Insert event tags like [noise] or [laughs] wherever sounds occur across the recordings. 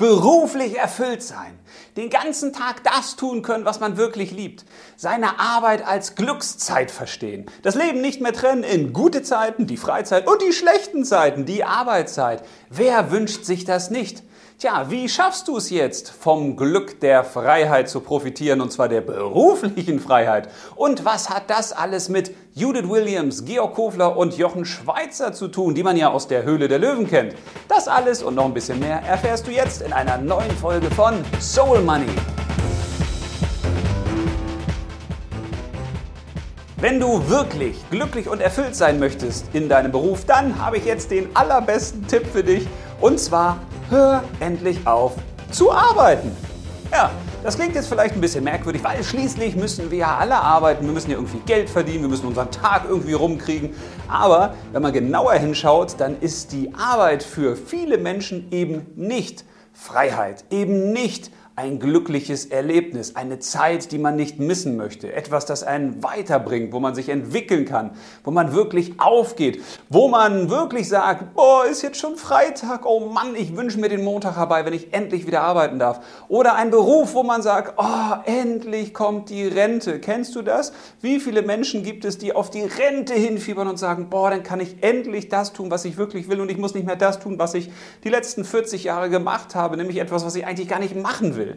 beruflich erfüllt sein, den ganzen Tag das tun können, was man wirklich liebt, seine Arbeit als Glückszeit verstehen, das Leben nicht mehr trennen in gute Zeiten, die Freizeit und die schlechten Zeiten, die Arbeitszeit. Wer wünscht sich das nicht? Tja, wie schaffst du es jetzt, vom Glück der Freiheit zu profitieren, und zwar der beruflichen Freiheit? Und was hat das alles mit Judith Williams, Georg Kofler und Jochen Schweizer zu tun, die man ja aus der Höhle der Löwen kennt? Das alles und noch ein bisschen mehr erfährst du jetzt in einer neuen Folge von Soul Money. Wenn du wirklich glücklich und erfüllt sein möchtest in deinem Beruf, dann habe ich jetzt den allerbesten Tipp für dich. Und zwar hör endlich auf zu arbeiten. Ja, das klingt jetzt vielleicht ein bisschen merkwürdig, weil schließlich müssen wir ja alle arbeiten, wir müssen ja irgendwie Geld verdienen, wir müssen unseren Tag irgendwie rumkriegen. Aber wenn man genauer hinschaut, dann ist die Arbeit für viele Menschen eben nicht Freiheit, eben nicht ein glückliches Erlebnis, eine Zeit, die man nicht missen möchte, etwas, das einen weiterbringt, wo man sich entwickeln kann, wo man wirklich aufgeht, wo man wirklich sagt, boah, ist jetzt schon Freitag, oh Mann, ich wünsche mir den Montag herbei, wenn ich endlich wieder arbeiten darf. Oder ein Beruf, wo man sagt, oh, endlich kommt die Rente. Kennst du das? Wie viele Menschen gibt es, die auf die Rente hinfiebern und sagen, boah, dann kann ich endlich das tun, was ich wirklich will und ich muss nicht mehr das tun, was ich die letzten 40 Jahre gemacht habe, nämlich etwas, was ich eigentlich gar nicht machen will.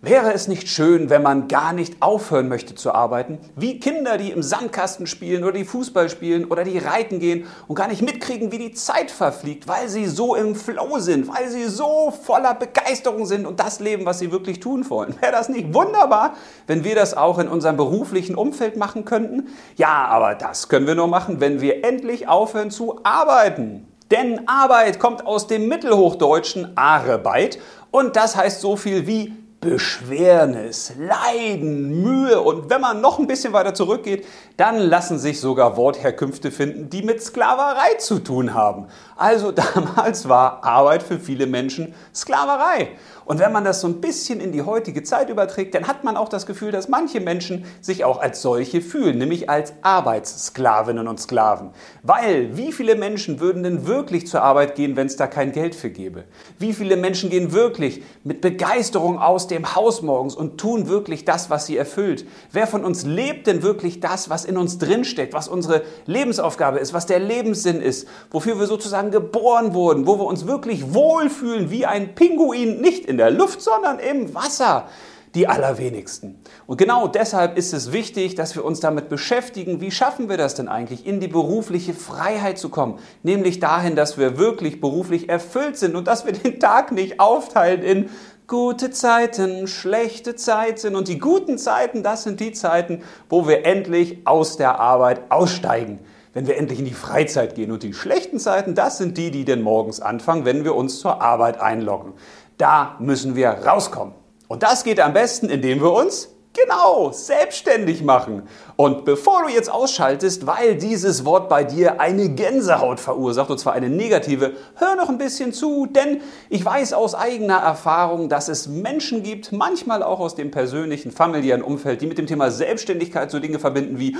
Wäre es nicht schön, wenn man gar nicht aufhören möchte zu arbeiten? Wie Kinder, die im Sandkasten spielen oder die Fußball spielen oder die reiten gehen und gar nicht mitkriegen, wie die Zeit verfliegt, weil sie so im Flow sind, weil sie so voller Begeisterung sind und das leben, was sie wirklich tun wollen. Wäre das nicht wunderbar, wenn wir das auch in unserem beruflichen Umfeld machen könnten? Ja, aber das können wir nur machen, wenn wir endlich aufhören zu arbeiten. Denn Arbeit kommt aus dem Mittelhochdeutschen Arbeit und das heißt so viel wie Beschwernis, Leiden, Mühe und wenn man noch ein bisschen weiter zurückgeht, dann lassen sich sogar Wortherkünfte finden, die mit Sklaverei zu tun haben. Also [laughs] damals war Arbeit für viele Menschen Sklaverei. Und wenn man das so ein bisschen in die heutige Zeit überträgt, dann hat man auch das Gefühl, dass manche Menschen sich auch als solche fühlen, nämlich als Arbeitssklavinnen und Sklaven. Weil wie viele Menschen würden denn wirklich zur Arbeit gehen, wenn es da kein Geld für gäbe? Wie viele Menschen gehen wirklich mit Begeisterung aus dem Haus morgens und tun wirklich das, was sie erfüllt? Wer von uns lebt denn wirklich das, was in uns drinsteckt, was unsere Lebensaufgabe ist, was der Lebenssinn ist, wofür wir sozusagen geboren wurden, wo wir uns wirklich wohlfühlen wie ein Pinguin, nicht in der Luft, sondern im Wasser. Die allerwenigsten. Und genau deshalb ist es wichtig, dass wir uns damit beschäftigen, wie schaffen wir das denn eigentlich, in die berufliche Freiheit zu kommen. Nämlich dahin, dass wir wirklich beruflich erfüllt sind und dass wir den Tag nicht aufteilen in gute Zeiten, schlechte Zeiten. Und die guten Zeiten, das sind die Zeiten, wo wir endlich aus der Arbeit aussteigen wenn wir endlich in die Freizeit gehen. Und die schlechten Zeiten, das sind die, die denn morgens anfangen, wenn wir uns zur Arbeit einloggen. Da müssen wir rauskommen. Und das geht am besten, indem wir uns Genau, selbstständig machen. Und bevor du jetzt ausschaltest, weil dieses Wort bei dir eine Gänsehaut verursacht, und zwar eine negative, hör noch ein bisschen zu, denn ich weiß aus eigener Erfahrung, dass es Menschen gibt, manchmal auch aus dem persönlichen, familiären Umfeld, die mit dem Thema Selbstständigkeit so Dinge verbinden wie,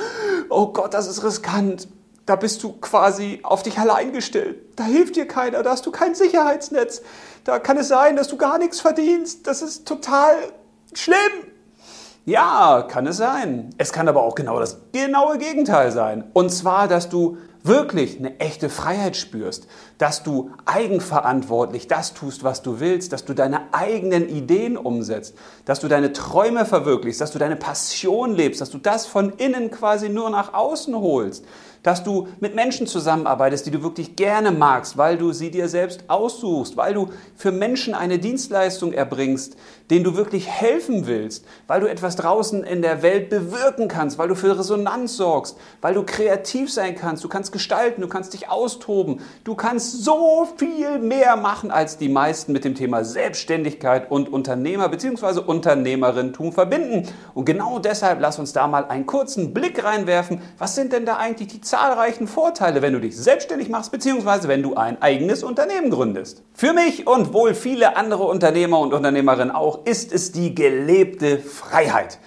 oh Gott, das ist riskant, da bist du quasi auf dich allein gestellt. Da hilft dir keiner, da hast du kein Sicherheitsnetz. Da kann es sein, dass du gar nichts verdienst. Das ist total schlimm. Ja, kann es sein. Es kann aber auch genau das genaue Gegenteil sein. Und zwar, dass du wirklich eine echte Freiheit spürst, dass du eigenverantwortlich das tust, was du willst, dass du deine eigenen Ideen umsetzt, dass du deine Träume verwirklichst, dass du deine Passion lebst, dass du das von innen quasi nur nach außen holst, dass du mit Menschen zusammenarbeitest, die du wirklich gerne magst, weil du sie dir selbst aussuchst, weil du für Menschen eine Dienstleistung erbringst, denen du wirklich helfen willst, weil du etwas draußen in der Welt bewirken kannst, weil du für Resonanz sorgst, weil du kreativ sein kannst, du kannst gestalten, du kannst dich austoben, du kannst so viel mehr machen als die meisten mit dem Thema Selbstständigkeit und Unternehmer bzw. Unternehmerintum verbinden. Und genau deshalb lass uns da mal einen kurzen Blick reinwerfen. Was sind denn da eigentlich die zahlreichen Vorteile, wenn du dich selbstständig machst, beziehungsweise wenn du ein eigenes Unternehmen gründest. Für mich und wohl viele andere Unternehmer und Unternehmerinnen auch ist es die gelebte Freiheit.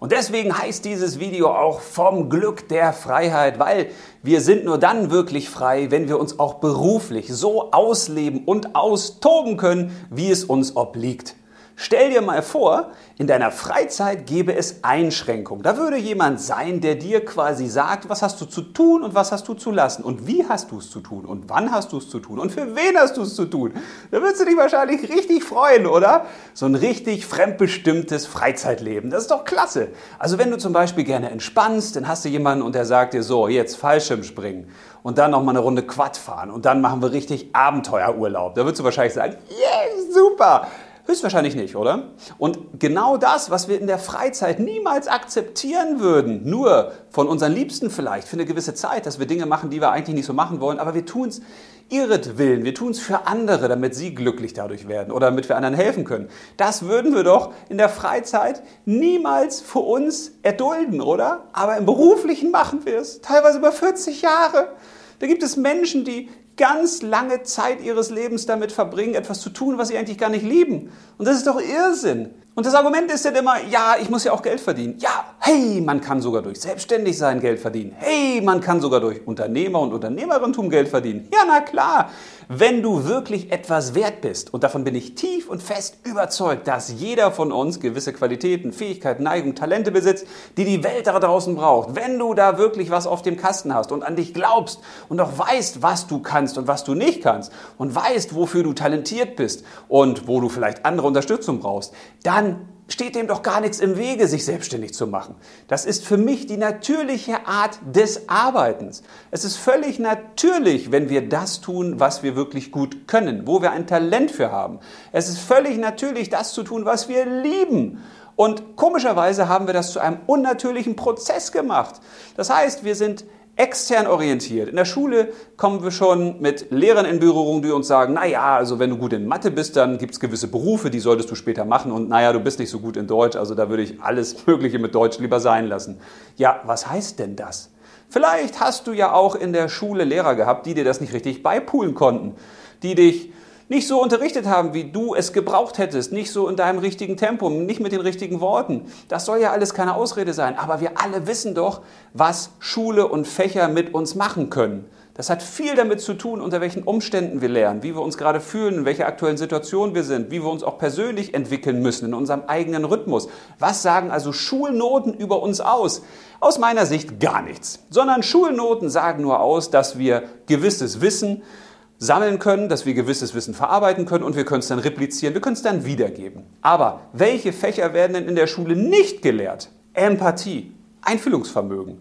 Und deswegen heißt dieses Video auch vom Glück der Freiheit, weil wir sind nur dann wirklich frei, wenn wir uns auch beruflich so ausleben und austoben können, wie es uns obliegt. Stell dir mal vor, in deiner Freizeit gäbe es Einschränkungen. Da würde jemand sein, der dir quasi sagt, was hast du zu tun und was hast du zu lassen und wie hast du es zu tun und wann hast du es zu tun und für wen hast du es zu tun. Da würdest du dich wahrscheinlich richtig freuen, oder? So ein richtig fremdbestimmtes Freizeitleben. Das ist doch klasse. Also wenn du zum Beispiel gerne entspannst, dann hast du jemanden und der sagt dir so, jetzt Fallschirm springen und dann noch mal eine Runde Quad fahren und dann machen wir richtig Abenteuerurlaub. Da würdest du wahrscheinlich sagen, yeah, super. Höchstwahrscheinlich nicht, oder? Und genau das, was wir in der Freizeit niemals akzeptieren würden, nur von unseren Liebsten vielleicht für eine gewisse Zeit, dass wir Dinge machen, die wir eigentlich nicht so machen wollen, aber wir tun es ihretwillen, wir tun es für andere, damit sie glücklich dadurch werden oder damit wir anderen helfen können. Das würden wir doch in der Freizeit niemals für uns erdulden, oder? Aber im Beruflichen machen wir es, teilweise über 40 Jahre. Da gibt es Menschen, die ganz lange Zeit ihres Lebens damit verbringen, etwas zu tun, was sie eigentlich gar nicht lieben. Und das ist doch Irrsinn. Und das Argument ist dann immer, ja, ich muss ja auch Geld verdienen. Ja, hey, man kann sogar durch Selbstständigsein Geld verdienen. Hey, man kann sogar durch Unternehmer und Unternehmerentum Geld verdienen. Ja, na klar. Wenn du wirklich etwas wert bist, und davon bin ich tief und fest überzeugt, dass jeder von uns gewisse Qualitäten, Fähigkeiten, Neigungen, Talente besitzt, die die Welt da draußen braucht. Wenn du da wirklich was auf dem Kasten hast und an dich glaubst und auch weißt, was du kannst und was du nicht kannst und weißt, wofür du talentiert bist und wo du vielleicht andere Unterstützung brauchst, dann steht dem doch gar nichts im Wege, sich selbstständig zu machen. Das ist für mich die natürliche Art des Arbeitens. Es ist völlig natürlich, wenn wir das tun, was wir wirklich gut können, wo wir ein Talent für haben. Es ist völlig natürlich, das zu tun, was wir lieben. Und komischerweise haben wir das zu einem unnatürlichen Prozess gemacht. Das heißt, wir sind extern orientiert. In der Schule kommen wir schon mit Lehrern in Berührung, die uns sagen, naja, also wenn du gut in Mathe bist, dann gibt es gewisse Berufe, die solltest du später machen und naja, du bist nicht so gut in Deutsch, also da würde ich alles [laughs] Mögliche mit Deutsch lieber sein lassen. Ja, was heißt denn das? Vielleicht hast du ja auch in der Schule Lehrer gehabt, die dir das nicht richtig beipulen konnten, die dich nicht so unterrichtet haben, wie du es gebraucht hättest, nicht so in deinem richtigen Tempo, nicht mit den richtigen Worten. Das soll ja alles keine Ausrede sein, aber wir alle wissen doch, was Schule und Fächer mit uns machen können. Das hat viel damit zu tun, unter welchen Umständen wir lernen, wie wir uns gerade fühlen, in welcher aktuellen Situation wir sind, wie wir uns auch persönlich entwickeln müssen in unserem eigenen Rhythmus. Was sagen also Schulnoten über uns aus? Aus meiner Sicht gar nichts, sondern Schulnoten sagen nur aus, dass wir gewisses Wissen, sammeln können, dass wir gewisses Wissen verarbeiten können und wir können es dann replizieren, wir können es dann wiedergeben. Aber welche Fächer werden denn in der Schule nicht gelehrt? Empathie, Einfühlungsvermögen,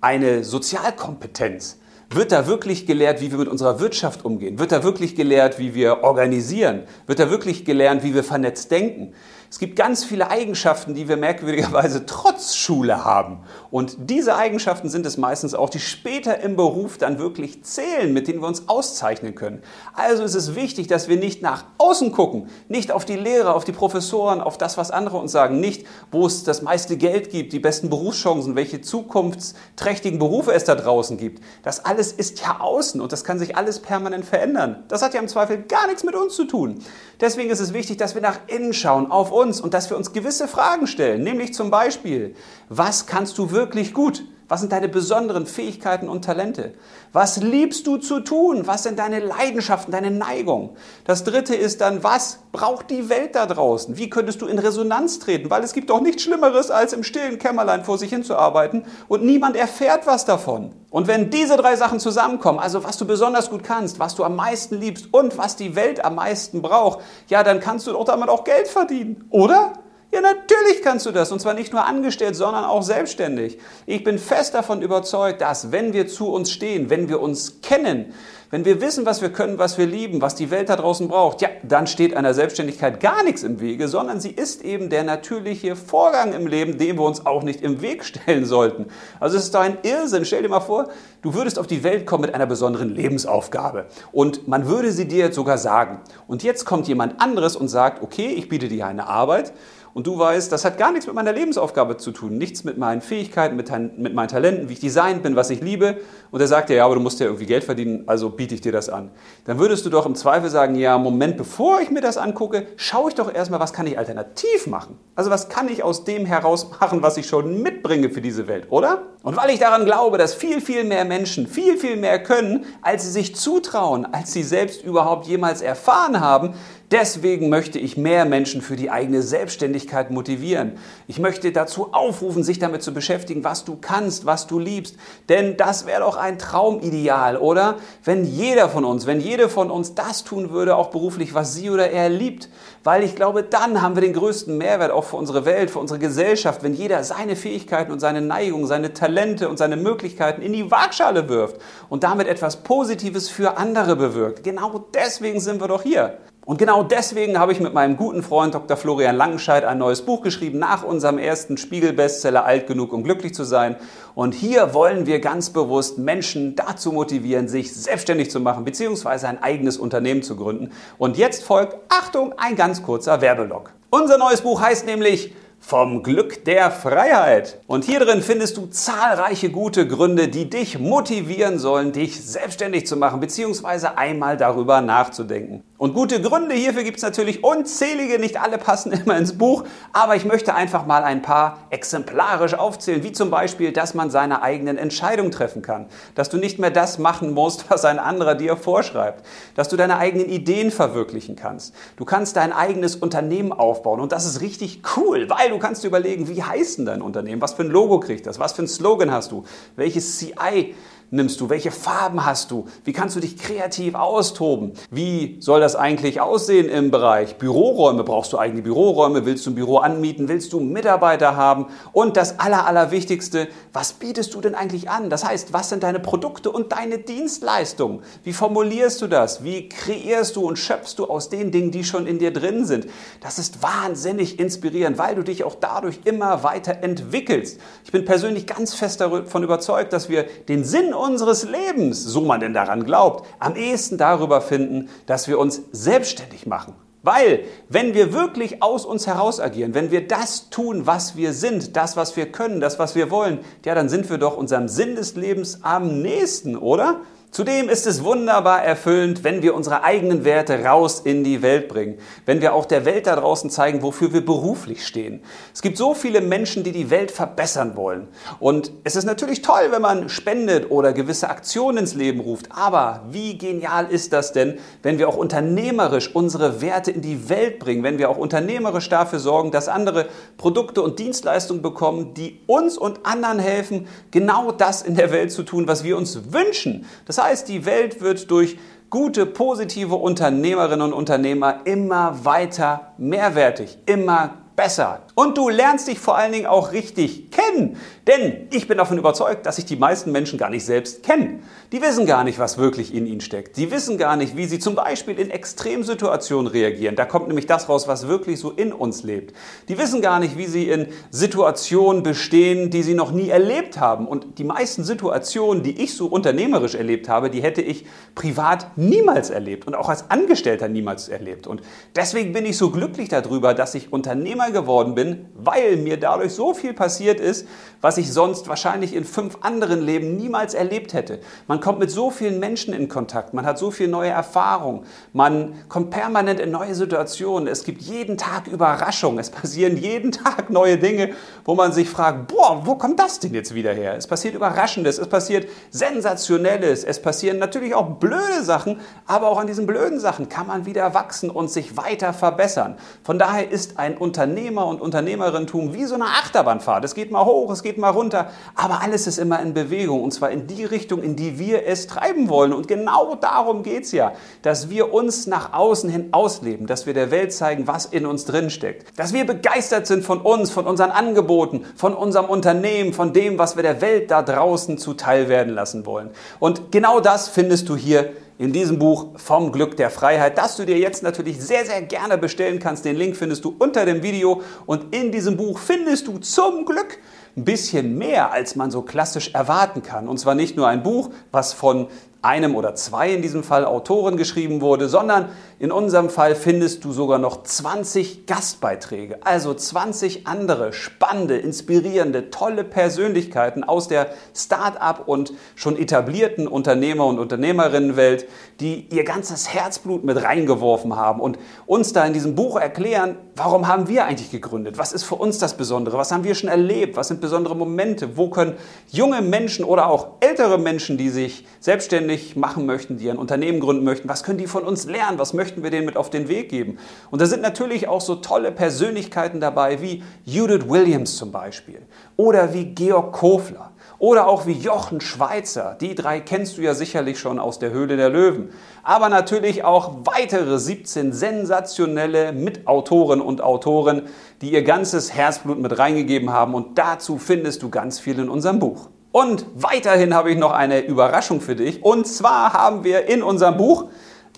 eine Sozialkompetenz. Wird da wirklich gelehrt, wie wir mit unserer Wirtschaft umgehen? Wird da wirklich gelehrt, wie wir organisieren? Wird da wirklich gelernt, wie wir vernetzt denken? Es gibt ganz viele Eigenschaften, die wir merkwürdigerweise trotz Schule haben. Und diese Eigenschaften sind es meistens auch, die später im Beruf dann wirklich zählen, mit denen wir uns auszeichnen können. Also ist es wichtig, dass wir nicht nach außen gucken, nicht auf die Lehrer, auf die Professoren, auf das, was andere uns sagen, nicht, wo es das meiste Geld gibt, die besten Berufschancen, welche zukunftsträchtigen Berufe es da draußen gibt. Das alles ist ja außen und das kann sich alles permanent verändern. Das hat ja im Zweifel gar nichts mit uns zu tun. Deswegen ist es wichtig, dass wir nach innen schauen, auf uns und dass wir uns gewisse Fragen stellen, nämlich zum Beispiel, was kannst du wirklich gut? Was sind deine besonderen Fähigkeiten und Talente? Was liebst du zu tun? Was sind deine Leidenschaften, deine Neigungen? Das dritte ist dann, was braucht die Welt da draußen? Wie könntest du in Resonanz treten? Weil es gibt doch nichts Schlimmeres, als im stillen Kämmerlein vor sich hinzuarbeiten und niemand erfährt was davon. Und wenn diese drei Sachen zusammenkommen, also was du besonders gut kannst, was du am meisten liebst und was die Welt am meisten braucht, ja, dann kannst du doch damit auch Geld verdienen, oder? Ja, natürlich kannst du das. Und zwar nicht nur angestellt, sondern auch selbstständig. Ich bin fest davon überzeugt, dass wenn wir zu uns stehen, wenn wir uns kennen, wenn wir wissen, was wir können, was wir lieben, was die Welt da draußen braucht, ja, dann steht einer Selbstständigkeit gar nichts im Wege, sondern sie ist eben der natürliche Vorgang im Leben, dem wir uns auch nicht im Weg stellen sollten. Also es ist doch ein Irrsinn. Stell dir mal vor, du würdest auf die Welt kommen mit einer besonderen Lebensaufgabe und man würde sie dir jetzt sogar sagen. Und jetzt kommt jemand anderes und sagt, okay, ich biete dir eine Arbeit und du weißt, das hat gar nichts mit meiner Lebensaufgabe zu tun, nichts mit meinen Fähigkeiten, mit, mit meinen Talenten, wie ich designt bin, was ich liebe. Und er sagt dir, ja, aber du musst ja irgendwie Geld verdienen, also biete ich dir das an. Dann würdest du doch im Zweifel sagen, ja, Moment, bevor ich mir das angucke, schaue ich doch erstmal, was kann ich alternativ machen? Also was kann ich aus dem heraus machen, was ich schon mitbringe für diese Welt, oder? Und weil ich daran glaube, dass viel, viel mehr Menschen viel, viel mehr können, als sie sich zutrauen, als sie selbst überhaupt jemals erfahren haben, Deswegen möchte ich mehr Menschen für die eigene Selbstständigkeit motivieren. Ich möchte dazu aufrufen, sich damit zu beschäftigen, was du kannst, was du liebst. Denn das wäre doch ein Traumideal, oder? Wenn jeder von uns, wenn jede von uns das tun würde, auch beruflich, was sie oder er liebt. Weil ich glaube, dann haben wir den größten Mehrwert auch für unsere Welt, für unsere Gesellschaft, wenn jeder seine Fähigkeiten und seine Neigungen, seine Talente und seine Möglichkeiten in die Waagschale wirft und damit etwas Positives für andere bewirkt. Genau deswegen sind wir doch hier. Und genau deswegen habe ich mit meinem guten Freund Dr. Florian Langenscheid ein neues Buch geschrieben nach unserem ersten Spiegel-Bestseller Alt genug, um glücklich zu sein. Und hier wollen wir ganz bewusst Menschen dazu motivieren, sich selbstständig zu machen bzw. ein eigenes Unternehmen zu gründen. Und jetzt folgt, Achtung, ein ganz kurzer Werbelog. Unser neues Buch heißt nämlich vom Glück der Freiheit. Und hier drin findest du zahlreiche gute Gründe, die dich motivieren sollen, dich selbstständig zu machen, beziehungsweise einmal darüber nachzudenken. Und gute Gründe hierfür gibt es natürlich. Unzählige, nicht alle passen [laughs] immer ins Buch, aber ich möchte einfach mal ein paar exemplarisch aufzählen, wie zum Beispiel, dass man seine eigenen Entscheidungen treffen kann, dass du nicht mehr das machen musst, [laughs] was ein anderer dir vorschreibt, dass du deine eigenen Ideen verwirklichen kannst. Du kannst dein eigenes Unternehmen aufbauen. Und das ist richtig cool, weil du kannst überlegen, wie heißt denn dein Unternehmen, was für ein Logo kriegt das, was für ein Slogan hast du, welches CI nimmst du? Welche Farben hast du? Wie kannst du dich kreativ austoben? Wie soll das eigentlich aussehen im Bereich Büroräume? Brauchst du eigene Büroräume? Willst du ein Büro anmieten? Willst du Mitarbeiter haben? Und das Aller, Allerwichtigste, was bietest du denn eigentlich an? Das heißt, was sind deine Produkte und deine Dienstleistungen? Wie formulierst du das? Wie kreierst du und schöpfst du aus den Dingen, die schon in dir drin sind? Das ist wahnsinnig inspirierend, weil du dich auch dadurch immer weiter entwickelst. Ich bin persönlich ganz fest davon überzeugt, dass wir den Sinn unseres Lebens, so man denn daran glaubt, am ehesten darüber finden, dass wir uns selbstständig machen. Weil, wenn wir wirklich aus uns heraus agieren, wenn wir das tun, was wir sind, das, was wir können, das, was wir wollen, ja, dann sind wir doch unserem Sinn des Lebens am nächsten, oder? Zudem ist es wunderbar erfüllend, wenn wir unsere eigenen Werte raus in die Welt bringen, wenn wir auch der Welt da draußen zeigen, wofür wir beruflich stehen. Es gibt so viele Menschen, die die Welt verbessern wollen. Und es ist natürlich toll, wenn man spendet oder gewisse Aktionen ins Leben ruft. Aber wie genial ist das denn, wenn wir auch unternehmerisch unsere Werte in die Welt bringen, wenn wir auch unternehmerisch dafür sorgen, dass andere Produkte und Dienstleistungen bekommen, die uns und anderen helfen, genau das in der Welt zu tun, was wir uns wünschen. Das heißt, heißt, die Welt wird durch gute, positive Unternehmerinnen und Unternehmer immer weiter mehrwertig, immer besser. Und du lernst dich vor allen Dingen auch richtig kennen. Denn ich bin davon überzeugt, dass sich die meisten Menschen gar nicht selbst kennen. Die wissen gar nicht, was wirklich in ihnen steckt. Die wissen gar nicht, wie sie zum Beispiel in Extremsituationen reagieren. Da kommt nämlich das raus, was wirklich so in uns lebt. Die wissen gar nicht, wie sie in Situationen bestehen, die sie noch nie erlebt haben. Und die meisten Situationen, die ich so unternehmerisch erlebt habe, die hätte ich privat niemals erlebt und auch als Angestellter niemals erlebt. Und deswegen bin ich so glücklich darüber, dass ich Unternehmer geworden bin, weil mir dadurch so viel passiert ist, was ich sonst wahrscheinlich in fünf anderen Leben niemals erlebt hätte. Man kommt mit so vielen Menschen in Kontakt, man hat so viel neue Erfahrung, man kommt permanent in neue Situationen, es gibt jeden Tag Überraschungen, es passieren jeden Tag neue Dinge, wo man sich fragt, boah, wo kommt das denn jetzt wieder her? Es passiert Überraschendes, es passiert Sensationelles, es passieren natürlich auch blöde Sachen, aber auch an diesen blöden Sachen kann man wieder wachsen und sich weiter verbessern. Von daher ist ein Unternehmer und Unternehmerintum wie so eine Achterbahnfahrt. Es geht mal hoch, es geht mal runter, aber alles ist immer in Bewegung und zwar in die Richtung, in die wir es treiben wollen. Und genau darum geht es ja, dass wir uns nach außen hin ausleben, dass wir der Welt zeigen, was in uns drin steckt, dass wir begeistert sind von uns, von unseren Angeboten, von unserem Unternehmen, von dem, was wir der Welt da draußen zuteil werden lassen wollen. Und genau das findest du hier in diesem Buch vom Glück der Freiheit, das du dir jetzt natürlich sehr, sehr gerne bestellen kannst. Den Link findest du unter dem Video und in diesem Buch findest du zum Glück ein bisschen mehr, als man so klassisch erwarten kann. Und zwar nicht nur ein Buch, was von einem oder zwei in diesem Fall Autoren geschrieben wurde, sondern in unserem Fall findest du sogar noch 20 Gastbeiträge, also 20 andere spannende, inspirierende, tolle Persönlichkeiten aus der Start-up und schon etablierten Unternehmer- und Unternehmerinnenwelt, die ihr ganzes Herzblut mit reingeworfen haben und uns da in diesem Buch erklären, warum haben wir eigentlich gegründet? Was ist für uns das Besondere? Was haben wir schon erlebt? Was sind besondere Momente? Wo können junge Menschen oder auch ältere Menschen, die sich selbstständig machen möchten, die ein Unternehmen gründen möchten, was können die von uns lernen? Was möchten wir denen mit auf den Weg geben? Und da sind natürlich auch so tolle Persönlichkeiten dabei, wie Judith Williams zum Beispiel oder wie Georg Kofler oder auch wie Jochen Schweizer. Die drei kennst du ja sicherlich schon aus der Höhle der Löwen. Aber natürlich auch weitere 17 sensationelle Mitautoren und Autoren, die ihr ganzes Herzblut mit reingegeben haben. Und dazu findest du ganz viel in unserem Buch. Und weiterhin habe ich noch eine Überraschung für dich. Und zwar haben wir in unserem Buch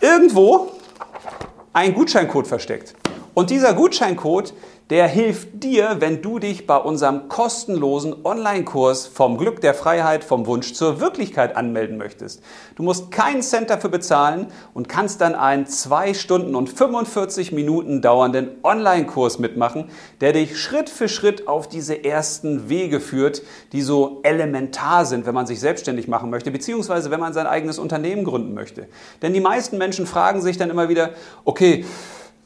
irgendwo einen Gutscheincode versteckt. Und dieser Gutscheincode, der hilft dir, wenn du dich bei unserem kostenlosen Online-Kurs vom Glück der Freiheit, vom Wunsch zur Wirklichkeit anmelden möchtest. Du musst keinen Cent dafür bezahlen und kannst dann einen 2 Stunden und 45 Minuten dauernden Online-Kurs mitmachen, der dich Schritt für Schritt auf diese ersten Wege führt, die so elementar sind, wenn man sich selbstständig machen möchte, beziehungsweise wenn man sein eigenes Unternehmen gründen möchte. Denn die meisten Menschen fragen sich dann immer wieder, okay,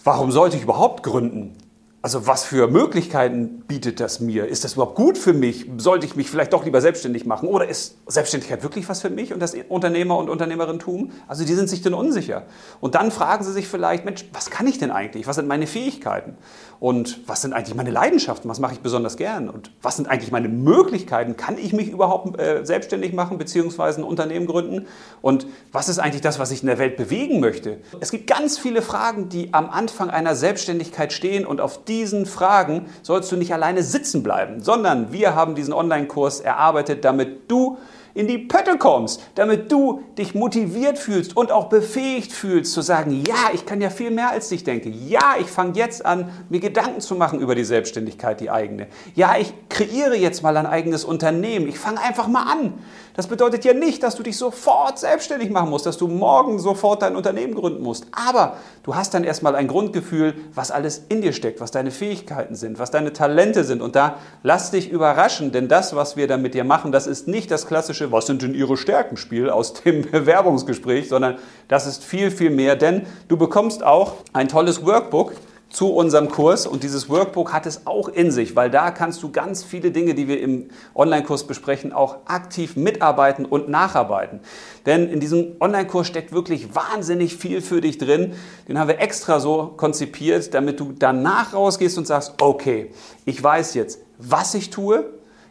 warum sollte ich überhaupt gründen? Also was für Möglichkeiten bietet das mir? Ist das überhaupt gut für mich? Sollte ich mich vielleicht doch lieber selbstständig machen? Oder ist Selbstständigkeit wirklich was für mich und das Unternehmer- und Unternehmerinnentum? Also die sind sich dann unsicher. Und dann fragen sie sich vielleicht, Mensch, was kann ich denn eigentlich? Was sind meine Fähigkeiten? Und was sind eigentlich meine Leidenschaften? Was mache ich besonders gern? Und was sind eigentlich meine Möglichkeiten? Kann ich mich überhaupt äh, selbstständig machen bzw. ein Unternehmen gründen? Und was ist eigentlich das, was ich in der Welt bewegen möchte? Es gibt ganz viele Fragen, die am Anfang einer Selbstständigkeit stehen und auf diesen Fragen sollst du nicht alleine sitzen bleiben, sondern wir haben diesen Online-Kurs erarbeitet, damit du in die Pötte kommst, damit du dich motiviert fühlst und auch befähigt fühlst zu sagen, ja, ich kann ja viel mehr als ich denke. Ja, ich fange jetzt an, mir Gedanken zu machen über die Selbstständigkeit, die eigene. Ja, ich kreiere jetzt mal ein eigenes Unternehmen. Ich fange einfach mal an. Das bedeutet ja nicht, dass du dich sofort selbstständig machen musst, dass du morgen sofort dein Unternehmen gründen musst. Aber du hast dann erstmal ein Grundgefühl, was alles in dir steckt, was deine Fähigkeiten sind, was deine Talente sind. Und da lass dich überraschen, denn das, was wir dann mit dir machen, das ist nicht das klassische, was sind denn ihre Stärkenspiel aus dem [laughs] Bewerbungsgespräch, sondern das ist viel, viel mehr, denn du bekommst auch ein tolles Workbook, zu unserem Kurs und dieses Workbook hat es auch in sich, weil da kannst du ganz viele Dinge, die wir im Online-Kurs besprechen, auch aktiv mitarbeiten und nacharbeiten. Denn in diesem Online-Kurs steckt wirklich wahnsinnig viel für dich drin. Den haben wir extra so konzipiert, damit du danach rausgehst und sagst, okay, ich weiß jetzt, was ich tue,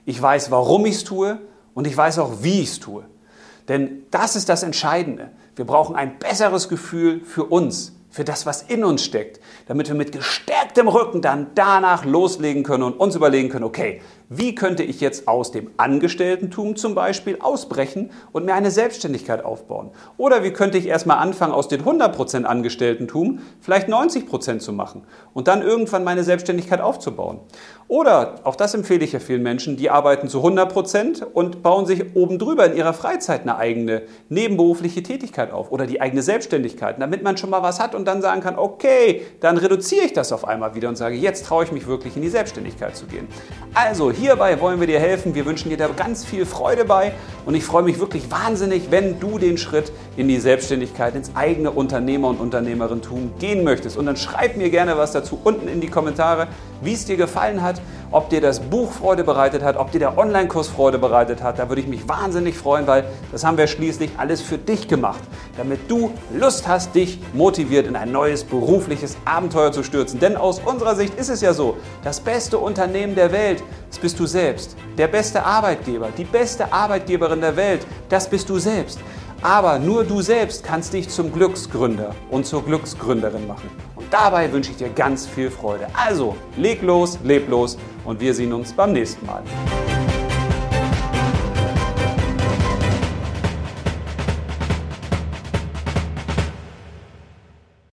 ich weiß, warum ich es tue und ich weiß auch, wie ich es tue. Denn das ist das Entscheidende. Wir brauchen ein besseres Gefühl für uns, für das, was in uns steckt, damit wir mit gestärktem Rücken dann danach loslegen können und uns überlegen können, okay, wie könnte ich jetzt aus dem Angestelltentum zum Beispiel ausbrechen und mir eine Selbstständigkeit aufbauen? Oder wie könnte ich erstmal anfangen, aus dem 100% Angestelltentum vielleicht 90% zu machen und dann irgendwann meine Selbstständigkeit aufzubauen? Oder, auch das empfehle ich ja vielen Menschen, die arbeiten zu 100% und bauen sich oben drüber in ihrer Freizeit eine eigene nebenberufliche Tätigkeit auf oder die eigene Selbstständigkeit, damit man schon mal was hat und dann sagen kann, okay, dann reduziere ich das auf einmal wieder und sage, jetzt traue ich mich wirklich in die Selbstständigkeit zu gehen. Also, Hierbei wollen wir dir helfen. Wir wünschen dir da ganz viel Freude bei und ich freue mich wirklich wahnsinnig, wenn du den Schritt in die Selbstständigkeit, ins eigene Unternehmer- und Unternehmerentum gehen möchtest. Und dann schreib mir gerne was dazu unten in die Kommentare, wie es dir gefallen hat, ob dir das Buch Freude bereitet hat, ob dir der Online-Kurs Freude bereitet hat. Da würde ich mich wahnsinnig freuen, weil das haben wir schließlich alles für dich gemacht, damit du Lust hast, dich motiviert in ein neues berufliches Abenteuer zu stürzen. Denn aus unserer Sicht ist es ja so, das beste Unternehmen der Welt, das bist du selbst. Der beste Arbeitgeber, die beste Arbeitgeberin der Welt, das bist du selbst. Aber nur du selbst kannst dich zum Glücksgründer und zur Glücksgründerin machen. Und dabei wünsche ich dir ganz viel Freude. Also, leg los, leb los und wir sehen uns beim nächsten Mal.